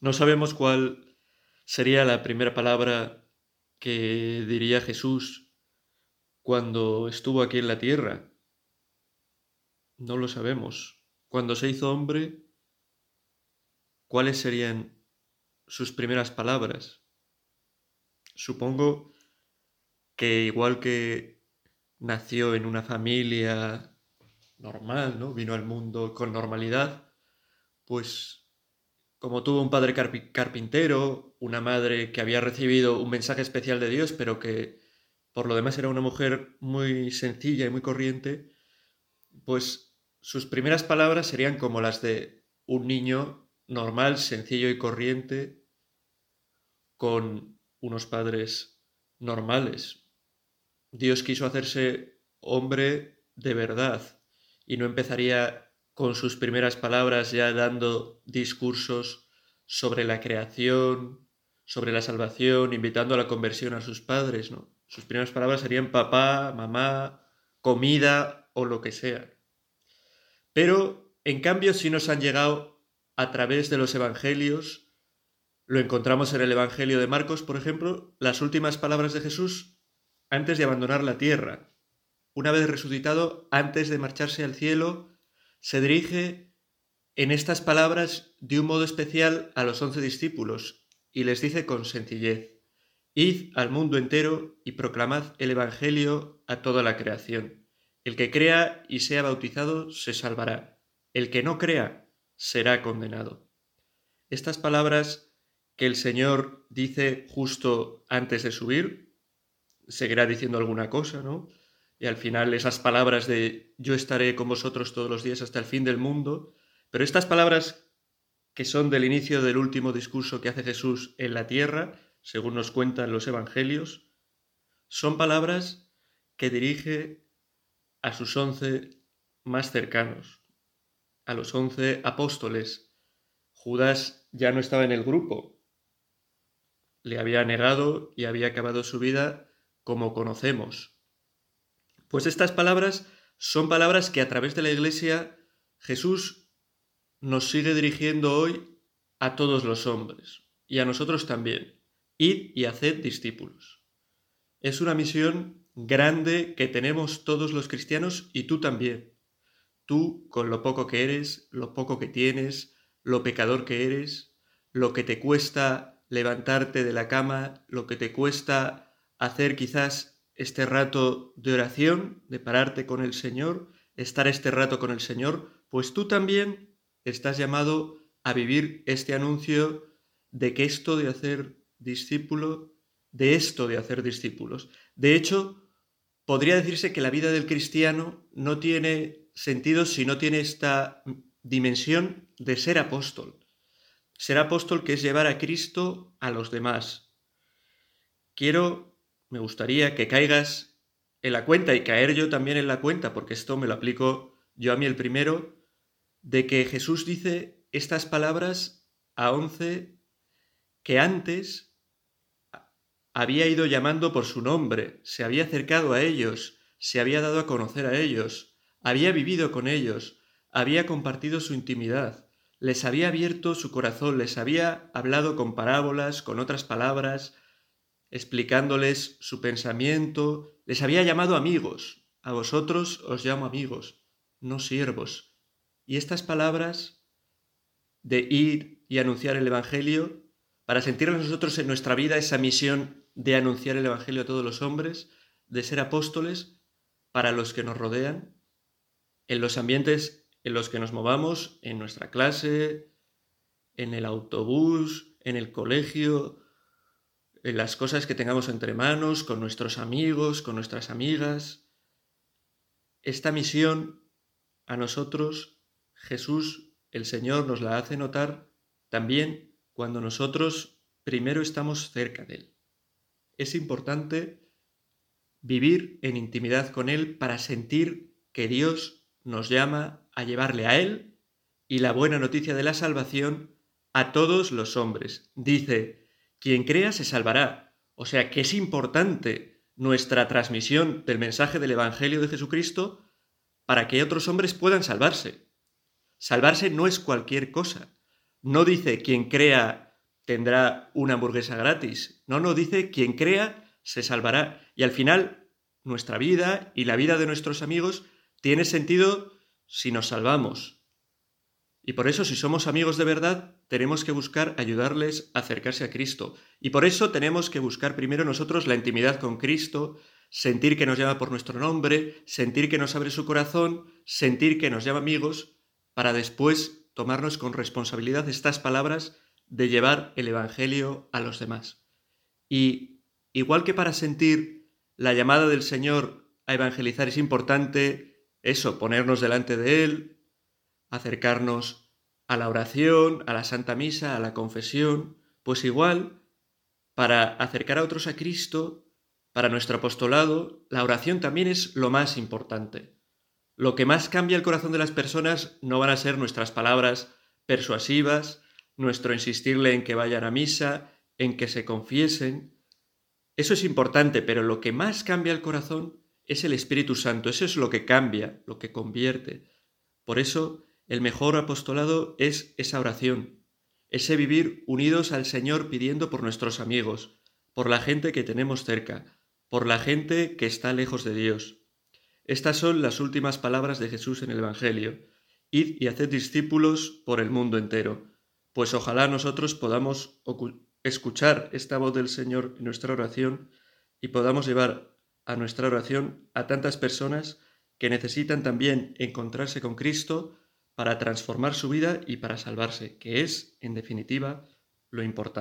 No sabemos cuál sería la primera palabra que diría Jesús cuando estuvo aquí en la tierra. No lo sabemos. Cuando se hizo hombre, ¿cuáles serían sus primeras palabras? Supongo que igual que nació en una familia normal, ¿no? Vino al mundo con normalidad, pues como tuvo un padre carpintero, una madre que había recibido un mensaje especial de Dios, pero que por lo demás era una mujer muy sencilla y muy corriente, pues sus primeras palabras serían como las de un niño normal, sencillo y corriente, con unos padres normales. Dios quiso hacerse hombre de verdad y no empezaría con sus primeras palabras ya dando discursos sobre la creación, sobre la salvación, invitando a la conversión a sus padres, ¿no? Sus primeras palabras serían papá, mamá, comida o lo que sea. Pero, en cambio, si nos han llegado a través de los evangelios, lo encontramos en el Evangelio de Marcos, por ejemplo, las últimas palabras de Jesús antes de abandonar la tierra. Una vez resucitado, antes de marcharse al cielo, se dirige en estas palabras de un modo especial a los once discípulos y les dice con sencillez, Id al mundo entero y proclamad el Evangelio a toda la creación. El que crea y sea bautizado se salvará. El que no crea será condenado. Estas palabras que el Señor dice justo antes de subir, seguirá diciendo alguna cosa, ¿no? Y al final esas palabras de yo estaré con vosotros todos los días hasta el fin del mundo, pero estas palabras que son del inicio del último discurso que hace Jesús en la tierra, según nos cuentan los evangelios, son palabras que dirige a sus once más cercanos, a los once apóstoles. Judas ya no estaba en el grupo, le había negado y había acabado su vida como conocemos. Pues estas palabras son palabras que a través de la Iglesia Jesús nos sigue dirigiendo hoy a todos los hombres y a nosotros también. Id y haced discípulos. Es una misión grande que tenemos todos los cristianos y tú también. Tú con lo poco que eres, lo poco que tienes, lo pecador que eres, lo que te cuesta levantarte de la cama, lo que te cuesta hacer quizás este rato de oración, de pararte con el Señor, estar este rato con el Señor, pues tú también estás llamado a vivir este anuncio de que esto de hacer discípulo, de esto de hacer discípulos. De hecho, podría decirse que la vida del cristiano no tiene sentido si no tiene esta dimensión de ser apóstol. Ser apóstol que es llevar a Cristo a los demás. Quiero, me gustaría que caigas en la cuenta y caer yo también en la cuenta, porque esto me lo aplico yo a mí el primero, de que Jesús dice estas palabras a once que antes había ido llamando por su nombre, se había acercado a ellos, se había dado a conocer a ellos, había vivido con ellos, había compartido su intimidad les había abierto su corazón, les había hablado con parábolas, con otras palabras, explicándoles su pensamiento, les había llamado amigos. A vosotros os llamo amigos, no siervos. Y estas palabras de ir y anunciar el Evangelio, para sentir nosotros en nuestra vida esa misión de anunciar el Evangelio a todos los hombres, de ser apóstoles para los que nos rodean, en los ambientes en los que nos movamos en nuestra clase, en el autobús, en el colegio, las cosas que tengamos entre manos, con nuestros amigos, con nuestras amigas. Esta misión a nosotros, Jesús, el Señor, nos la hace notar también cuando nosotros primero estamos cerca de Él. Es importante vivir en intimidad con Él para sentir que Dios nos llama a llevarle a Él y la buena noticia de la salvación a todos los hombres. Dice, quien crea se salvará. O sea que es importante nuestra transmisión del mensaje del Evangelio de Jesucristo para que otros hombres puedan salvarse. Salvarse no es cualquier cosa. No dice quien crea tendrá una hamburguesa gratis. No, no, dice quien crea se salvará. Y al final, nuestra vida y la vida de nuestros amigos tiene sentido si nos salvamos. Y por eso, si somos amigos de verdad, tenemos que buscar ayudarles a acercarse a Cristo. Y por eso tenemos que buscar primero nosotros la intimidad con Cristo, sentir que nos llama por nuestro nombre, sentir que nos abre su corazón, sentir que nos llama amigos, para después tomarnos con responsabilidad estas palabras de llevar el Evangelio a los demás. Y igual que para sentir la llamada del Señor a evangelizar es importante eso, ponernos delante de Él, acercarnos a la oración, a la Santa Misa, a la confesión, pues igual, para acercar a otros a Cristo, para nuestro apostolado, la oración también es lo más importante. Lo que más cambia el corazón de las personas no van a ser nuestras palabras persuasivas, nuestro insistirle en que vayan a misa, en que se confiesen. Eso es importante, pero lo que más cambia el corazón es el Espíritu Santo. Eso es lo que cambia, lo que convierte. Por eso, el mejor apostolado es esa oración, ese vivir unidos al Señor pidiendo por nuestros amigos, por la gente que tenemos cerca, por la gente que está lejos de Dios. Estas son las últimas palabras de Jesús en el Evangelio. Id y haced discípulos por el mundo entero. Pues ojalá nosotros podamos escuchar esta voz del Señor en nuestra oración y podamos llevar a nuestra oración a tantas personas que necesitan también encontrarse con Cristo para transformar su vida y para salvarse, que es, en definitiva, lo importante.